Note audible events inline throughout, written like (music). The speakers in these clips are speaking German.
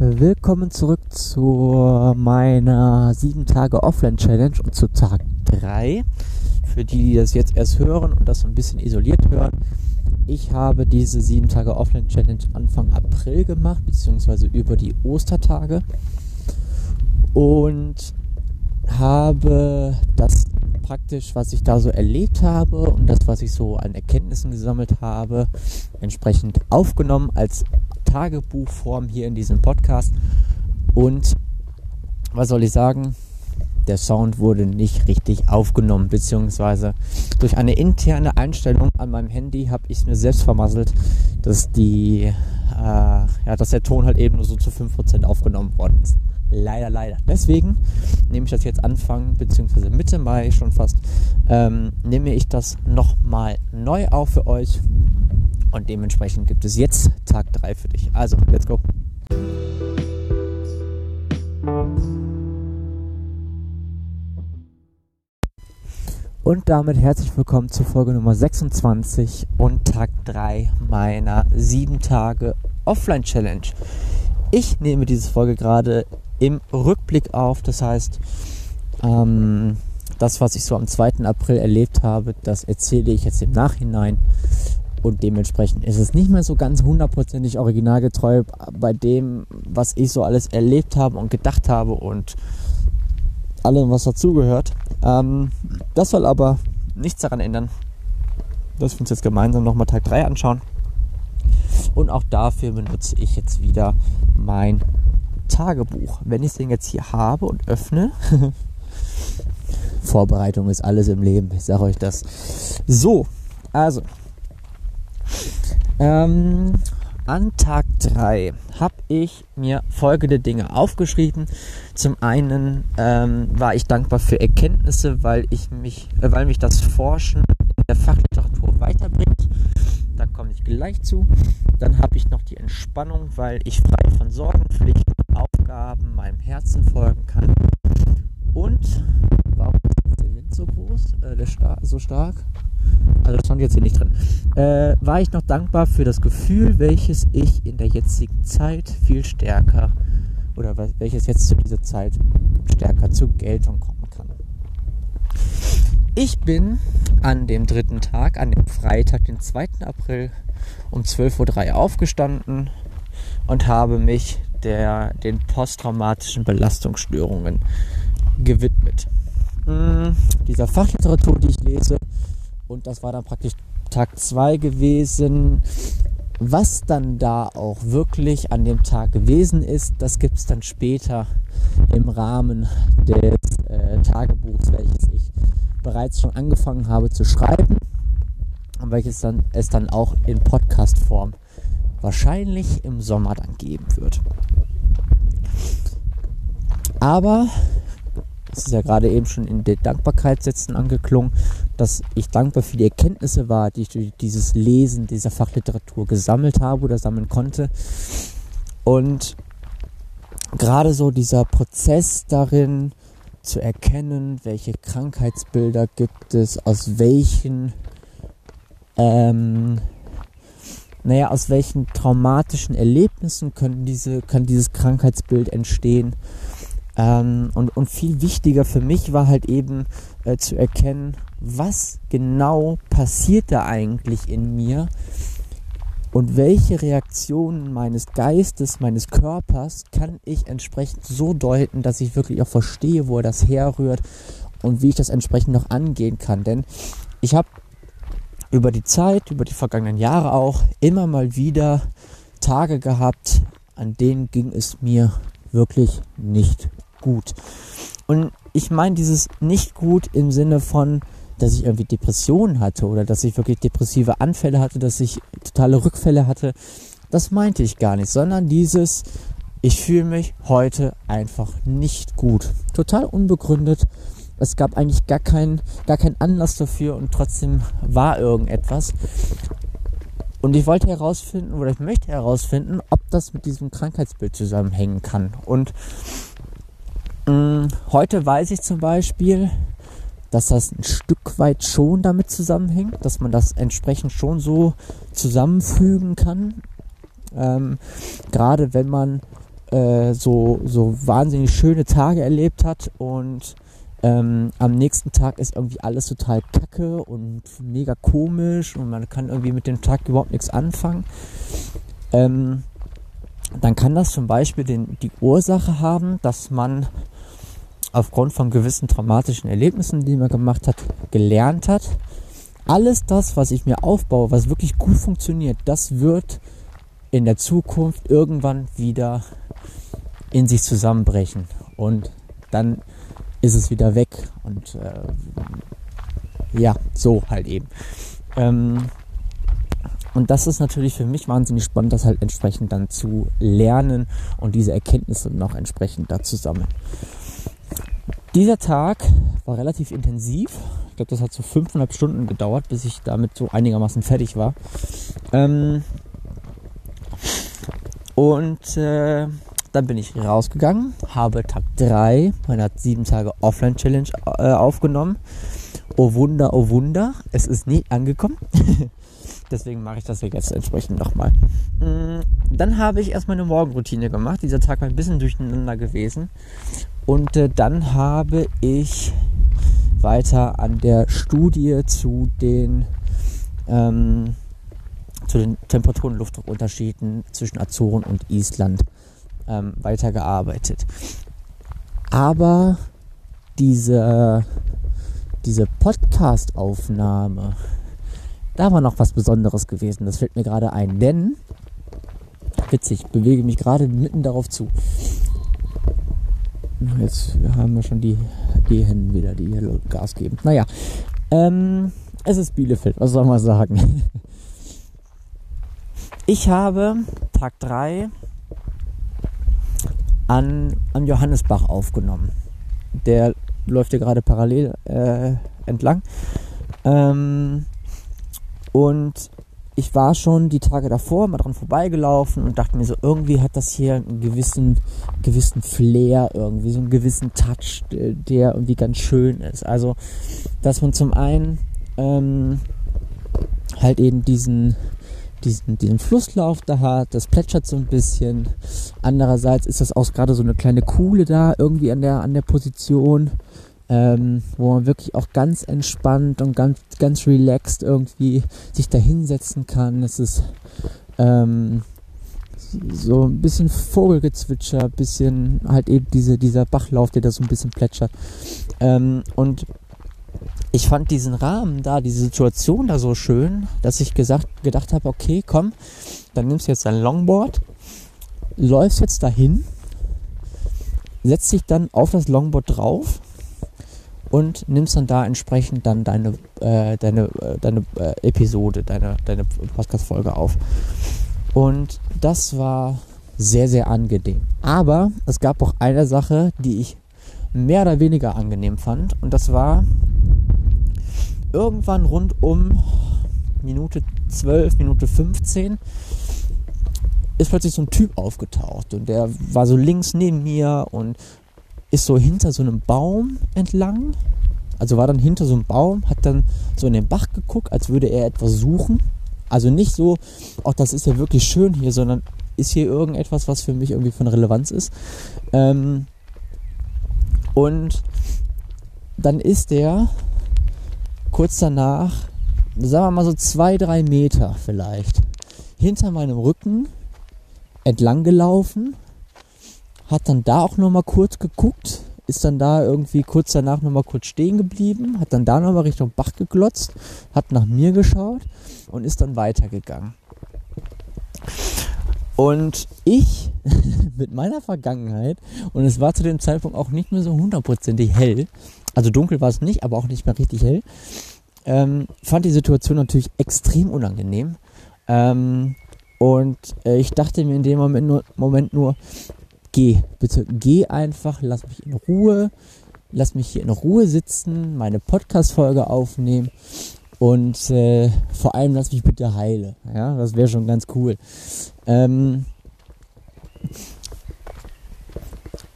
Willkommen zurück zu meiner 7 Tage Offline Challenge und zu Tag 3. Für die, die das jetzt erst hören und das so ein bisschen isoliert hören. Ich habe diese 7 Tage Offline Challenge Anfang April gemacht, beziehungsweise über die Ostertage. Und habe das praktisch, was ich da so erlebt habe und das, was ich so an Erkenntnissen gesammelt habe, entsprechend aufgenommen als Tagebuchform hier in diesem Podcast. Und was soll ich sagen? Der Sound wurde nicht richtig aufgenommen, beziehungsweise durch eine interne Einstellung an meinem Handy habe ich es mir selbst vermasselt, dass die, äh, ja, dass der Ton halt eben nur so zu 5% aufgenommen worden ist. Leider, leider. Deswegen nehme ich das jetzt Anfang beziehungsweise Mitte Mai schon fast, ähm, nehme ich das nochmal neu auf für euch und dementsprechend gibt es jetzt Tag 3 für dich. Also, let's go. Und damit herzlich willkommen zur Folge Nummer 26 und Tag 3 meiner 7 Tage Offline Challenge. Ich nehme diese Folge gerade im Rückblick auf, das heißt, ähm, das, was ich so am 2. April erlebt habe, das erzähle ich jetzt im Nachhinein und dementsprechend ist es nicht mehr so ganz hundertprozentig originalgetreu bei dem, was ich so alles erlebt habe und gedacht habe und allem, was dazugehört. Ähm, das soll aber nichts daran ändern, dass wir uns jetzt gemeinsam nochmal Tag 3 anschauen. Und auch dafür benutze ich jetzt wieder mein Tagebuch. Wenn ich es denn jetzt hier habe und öffne, (laughs) Vorbereitung ist alles im Leben, ich sage euch das. So, also ähm, an Tag 3 habe ich mir folgende Dinge aufgeschrieben. Zum einen ähm, war ich dankbar für Erkenntnisse, weil, ich mich, äh, weil mich das Forschen in der Fachliteratur weiterbringt. Da komme ich gleich zu. Dann habe ich noch die Entspannung, weil ich frei von Sorgenpflichten, Aufgaben meinem Herzen folgen kann. Und warum ist der Wind so groß, äh, der star so stark? Also das stand jetzt hier nicht drin, äh, war ich noch dankbar für das Gefühl, welches ich in der jetzigen Zeit viel stärker oder welches jetzt zu dieser Zeit stärker zur Geltung kommen kann. Ich bin an dem dritten Tag, an dem Freitag, den 2. April um 12.03 Uhr aufgestanden und habe mich der, den posttraumatischen Belastungsstörungen gewidmet. Hm, dieser Fachliteratur, die ich lese, und das war dann praktisch Tag 2 gewesen. Was dann da auch wirklich an dem Tag gewesen ist, das gibt es dann später im Rahmen des äh, Tagebuchs, welches ich bereits schon angefangen habe zu schreiben und welches dann es dann auch in Podcast-Form wahrscheinlich im Sommer dann geben wird. Aber es ist ja gerade eben schon in den Dankbarkeitssätzen angeklungen, dass ich dankbar für die Erkenntnisse war, die ich durch dieses Lesen dieser Fachliteratur gesammelt habe oder sammeln konnte. Und gerade so dieser Prozess darin zu erkennen, welche Krankheitsbilder gibt es, aus welchen, ähm, naja, aus welchen traumatischen Erlebnissen können diese, kann dieses Krankheitsbild entstehen ähm, und, und viel wichtiger für mich war halt eben äh, zu erkennen, was genau passiert da eigentlich in mir und welche Reaktionen meines Geistes, meines Körpers kann ich entsprechend so deuten, dass ich wirklich auch verstehe, wo das herrührt und wie ich das entsprechend noch angehen kann. Denn ich habe über die Zeit, über die vergangenen Jahre auch immer mal wieder Tage gehabt, an denen ging es mir wirklich nicht gut. Und ich meine dieses nicht gut im Sinne von, dass ich irgendwie Depressionen hatte oder dass ich wirklich depressive Anfälle hatte, dass ich totale Rückfälle hatte. Das meinte ich gar nicht, sondern dieses, ich fühle mich heute einfach nicht gut. Total unbegründet. Es gab eigentlich gar keinen, gar keinen Anlass dafür und trotzdem war irgendetwas. Und ich wollte herausfinden oder ich möchte herausfinden, ob das mit diesem Krankheitsbild zusammenhängen kann. Und Mm, heute weiß ich zum Beispiel, dass das ein Stück weit schon damit zusammenhängt, dass man das entsprechend schon so zusammenfügen kann. Ähm, gerade wenn man äh, so, so wahnsinnig schöne Tage erlebt hat und ähm, am nächsten Tag ist irgendwie alles total kacke und mega komisch und man kann irgendwie mit dem Tag überhaupt nichts anfangen. Ähm, dann kann das zum Beispiel den, die Ursache haben, dass man aufgrund von gewissen traumatischen Erlebnissen, die man gemacht hat, gelernt hat. Alles das, was ich mir aufbaue, was wirklich gut funktioniert, das wird in der Zukunft irgendwann wieder in sich zusammenbrechen. Und dann ist es wieder weg. Und äh, ja, so halt eben. Ähm, und das ist natürlich für mich wahnsinnig spannend, das halt entsprechend dann zu lernen und diese Erkenntnisse noch entsprechend da zu sammeln. Dieser Tag war relativ intensiv. Ich glaube, das hat so fünfeinhalb Stunden gedauert, bis ich damit so einigermaßen fertig war. Ähm und äh, dann bin ich rausgegangen, habe Tag 3 meiner 7 Tage Offline-Challenge äh, aufgenommen. Oh Wunder, oh Wunder, es ist nie angekommen. (laughs) Deswegen mache ich das jetzt entsprechend nochmal. Mm, dann habe ich erstmal eine Morgenroutine gemacht. Dieser Tag war ein bisschen durcheinander gewesen. Und äh, dann habe ich weiter an der Studie zu den, ähm, zu den Temperaturen- und Luftdruckunterschieden zwischen Azoren und Island ähm, weitergearbeitet. Aber diese, diese Podcast-Aufnahme, da war noch was Besonderes gewesen. Das fällt mir gerade ein, denn witzig, bewege mich gerade mitten darauf zu. Jetzt haben wir schon die, die wieder, die hier Gas geben. Naja, ähm, es ist Bielefeld, was soll man sagen? (laughs) Ich habe Tag 3 an, am Johannesbach aufgenommen. Der läuft hier gerade parallel äh, entlang. Ähm, und ich war schon die Tage davor mal dran vorbeigelaufen und dachte mir so, irgendwie hat das hier einen gewissen, gewissen Flair, irgendwie so einen gewissen Touch, der irgendwie ganz schön ist. Also, dass man zum einen ähm, halt eben diesen, diesen, diesen Flusslauf da hat, das plätschert so ein bisschen. Andererseits ist das auch gerade so eine kleine Kuhle da irgendwie an der, an der Position ähm, wo man wirklich auch ganz entspannt und ganz, ganz relaxed irgendwie sich da hinsetzen kann. Es ist ähm, so ein bisschen Vogelgezwitscher, bisschen halt eben diese, dieser Bachlauf, der da so ein bisschen plätschert. Ähm, und ich fand diesen Rahmen da, diese Situation da so schön, dass ich gesagt, gedacht habe, okay, komm, dann nimmst du jetzt dein Longboard, läufst jetzt dahin, setzt dich dann auf das Longboard drauf und nimmst dann da entsprechend dann deine, äh, deine, äh, deine äh, Episode, deine, deine Podcast-Folge auf. Und das war sehr, sehr angenehm. Aber es gab auch eine Sache, die ich mehr oder weniger angenehm fand. Und das war irgendwann rund um Minute 12, Minute 15 ist plötzlich so ein Typ aufgetaucht und der war so links neben mir und ist so hinter so einem Baum entlang. Also war dann hinter so einem Baum, hat dann so in den Bach geguckt, als würde er etwas suchen. Also nicht so, ach, das ist ja wirklich schön hier, sondern ist hier irgendetwas, was für mich irgendwie von Relevanz ist. Ähm, und dann ist der kurz danach, sagen wir mal so zwei, drei Meter vielleicht, hinter meinem Rücken entlang gelaufen hat dann da auch nochmal kurz geguckt, ist dann da irgendwie kurz danach nochmal kurz stehen geblieben, hat dann da nochmal Richtung Bach geglotzt, hat nach mir geschaut und ist dann weitergegangen. Und ich (laughs) mit meiner Vergangenheit, und es war zu dem Zeitpunkt auch nicht mehr so hundertprozentig hell, also dunkel war es nicht, aber auch nicht mehr richtig hell, ähm, fand die Situation natürlich extrem unangenehm. Ähm, und äh, ich dachte mir in dem Moment nur, Moment nur geh, bitte geh einfach, lass mich in Ruhe, lass mich hier in Ruhe sitzen, meine Podcast-Folge aufnehmen und äh, vor allem lass mich bitte heile. Ja, das wäre schon ganz cool. Ähm,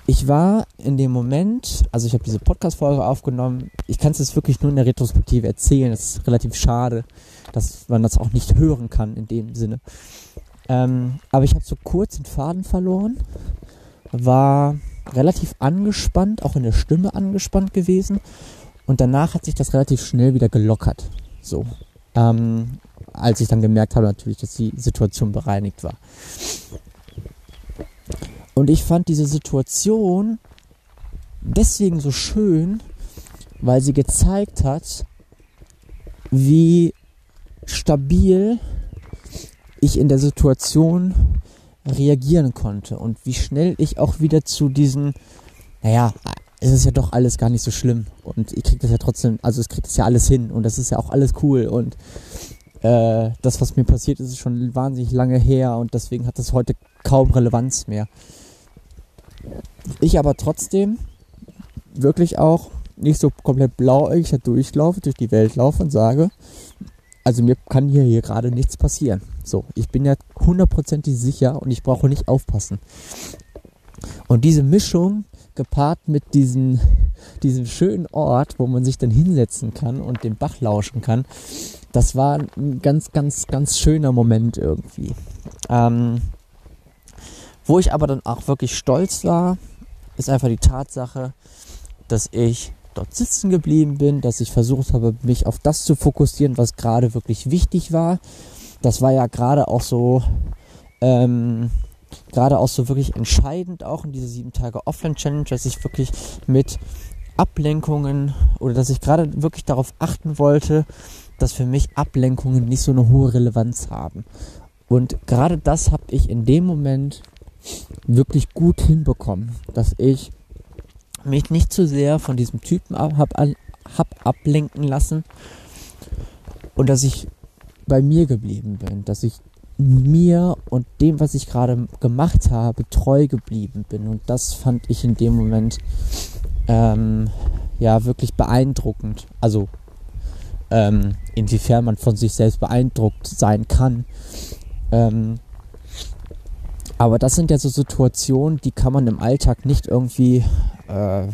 ich war in dem Moment, also ich habe diese Podcast-Folge aufgenommen. Ich kann es jetzt wirklich nur in der Retrospektive erzählen. Das ist relativ schade, dass man das auch nicht hören kann in dem Sinne. Ähm, aber ich habe so kurz den Faden verloren war relativ angespannt, auch in der Stimme angespannt gewesen. Und danach hat sich das relativ schnell wieder gelockert. So. Ähm, als ich dann gemerkt habe natürlich, dass die Situation bereinigt war. Und ich fand diese Situation deswegen so schön, weil sie gezeigt hat, wie stabil ich in der Situation reagieren konnte und wie schnell ich auch wieder zu diesen, naja, es ist ja doch alles gar nicht so schlimm und ich krieg das ja trotzdem, also es kriegt das ja alles hin und das ist ja auch alles cool und äh, das, was mir passiert ist, ist schon wahnsinnig lange her und deswegen hat das heute kaum Relevanz mehr. Ich aber trotzdem wirklich auch nicht so komplett blauäugig durchlaufe, durch die Welt laufe und sage, also mir kann hier, hier gerade nichts passieren. So, ich bin ja hundertprozentig sicher und ich brauche nicht aufpassen. Und diese Mischung gepaart mit diesen, diesem schönen Ort, wo man sich dann hinsetzen kann und den Bach lauschen kann, das war ein ganz, ganz, ganz schöner Moment irgendwie. Ähm, wo ich aber dann auch wirklich stolz war, ist einfach die Tatsache, dass ich dort sitzen geblieben bin, dass ich versucht habe, mich auf das zu fokussieren, was gerade wirklich wichtig war. Das war ja gerade auch so, ähm, gerade auch so wirklich entscheidend auch in dieser sieben Tage Offline Challenge, dass ich wirklich mit Ablenkungen oder dass ich gerade wirklich darauf achten wollte, dass für mich Ablenkungen nicht so eine hohe Relevanz haben. Und gerade das habe ich in dem Moment wirklich gut hinbekommen, dass ich mich nicht zu sehr von diesem Typen ab, hab, hab ablenken lassen und dass ich bei mir geblieben bin, dass ich mir und dem, was ich gerade gemacht habe, treu geblieben bin. Und das fand ich in dem Moment ähm, ja wirklich beeindruckend. Also ähm, inwiefern man von sich selbst beeindruckt sein kann. Ähm, aber das sind ja so Situationen, die kann man im Alltag nicht irgendwie, äh,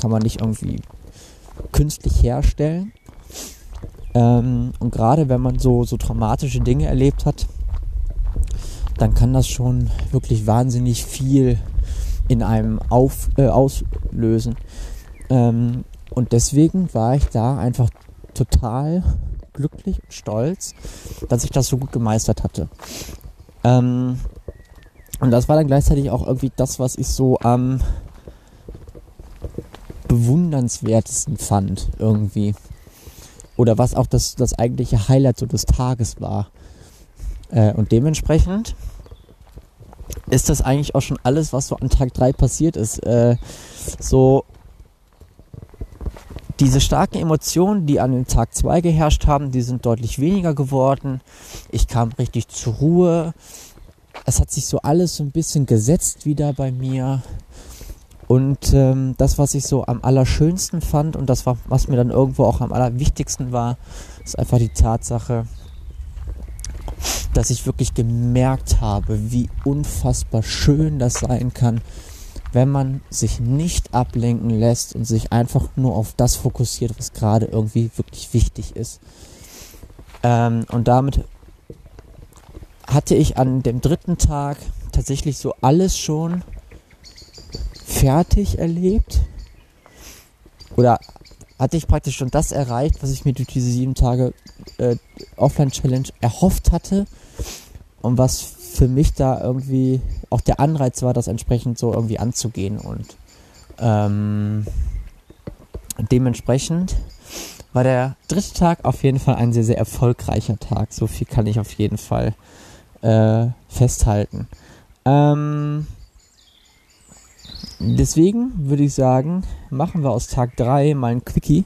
kann man nicht irgendwie künstlich herstellen. Ähm, und gerade wenn man so, so traumatische Dinge erlebt hat, dann kann das schon wirklich wahnsinnig viel in einem auf, äh, auslösen. Ähm, und deswegen war ich da einfach total glücklich und stolz, dass ich das so gut gemeistert hatte. Ähm, und das war dann gleichzeitig auch irgendwie das, was ich so am bewundernswertesten fand irgendwie. Oder was auch das, das eigentliche Highlight so des Tages war. Äh, und dementsprechend ist das eigentlich auch schon alles, was so an Tag 3 passiert ist. Äh, so diese starken Emotionen, die an dem Tag 2 geherrscht haben, die sind deutlich weniger geworden. Ich kam richtig zur Ruhe es hat sich so alles so ein bisschen gesetzt wieder bei mir. Und ähm, das, was ich so am allerschönsten fand und das, war, was mir dann irgendwo auch am allerwichtigsten war, ist einfach die Tatsache, dass ich wirklich gemerkt habe, wie unfassbar schön das sein kann, wenn man sich nicht ablenken lässt und sich einfach nur auf das fokussiert, was gerade irgendwie wirklich wichtig ist. Ähm, und damit hatte ich an dem dritten Tag tatsächlich so alles schon fertig erlebt. Oder hatte ich praktisch schon das erreicht, was ich mir durch diese sieben Tage äh, Offline-Challenge erhofft hatte. Und was für mich da irgendwie auch der Anreiz war, das entsprechend so irgendwie anzugehen. Und ähm, dementsprechend war der dritte Tag auf jeden Fall ein sehr, sehr erfolgreicher Tag. So viel kann ich auf jeden Fall äh, festhalten. Ähm, deswegen würde ich sagen, machen wir aus Tag 3 mal ein Quickie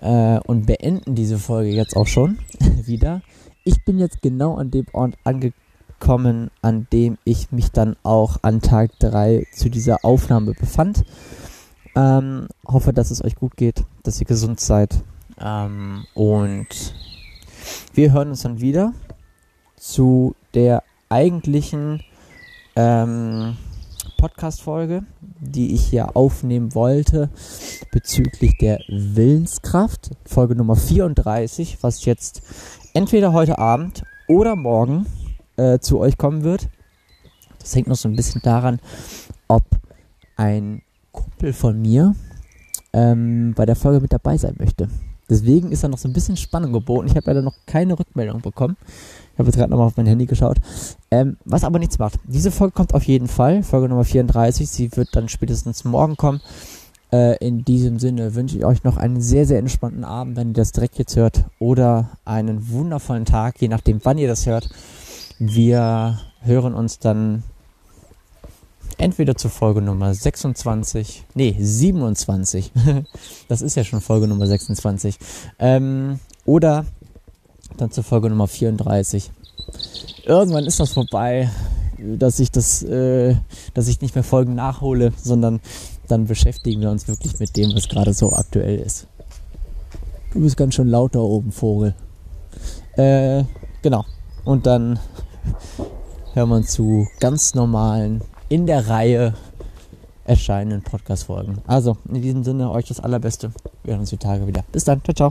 äh, und beenden diese Folge jetzt auch schon (laughs) wieder. Ich bin jetzt genau an dem Ort angekommen, an dem ich mich dann auch an Tag 3 zu dieser Aufnahme befand. Ähm, hoffe, dass es euch gut geht, dass ihr gesund seid. Ähm, und wir hören uns dann wieder zu der eigentlichen ähm, Podcast-Folge, die ich hier aufnehmen wollte, bezüglich der Willenskraft, Folge Nummer 34, was jetzt entweder heute Abend oder morgen äh, zu euch kommen wird. Das hängt noch so ein bisschen daran, ob ein Kumpel von mir ähm, bei der Folge mit dabei sein möchte. Deswegen ist da noch so ein bisschen Spannung geboten. Ich habe leider noch keine Rückmeldung bekommen. Ich habe jetzt gerade nochmal auf mein Handy geschaut. Ähm, was aber nichts macht. Diese Folge kommt auf jeden Fall. Folge Nummer 34. Sie wird dann spätestens morgen kommen. Äh, in diesem Sinne wünsche ich euch noch einen sehr, sehr entspannten Abend, wenn ihr das direkt jetzt hört. Oder einen wundervollen Tag, je nachdem, wann ihr das hört. Wir hören uns dann entweder zur Folge Nummer 26, nee, 27, (laughs) das ist ja schon Folge Nummer 26, ähm, oder dann zur Folge Nummer 34. Irgendwann ist das vorbei, dass ich das, äh, dass ich nicht mehr Folgen nachhole, sondern dann beschäftigen wir uns wirklich mit dem, was gerade so aktuell ist. Du bist ganz schön laut da oben, Vogel. Äh, genau. Und dann hören wir uns zu ganz normalen in der Reihe erscheinenden Podcast-Folgen. Also, in diesem Sinne, euch das Allerbeste. Wir hören uns die Tage wieder. Bis dann. Ciao, ciao.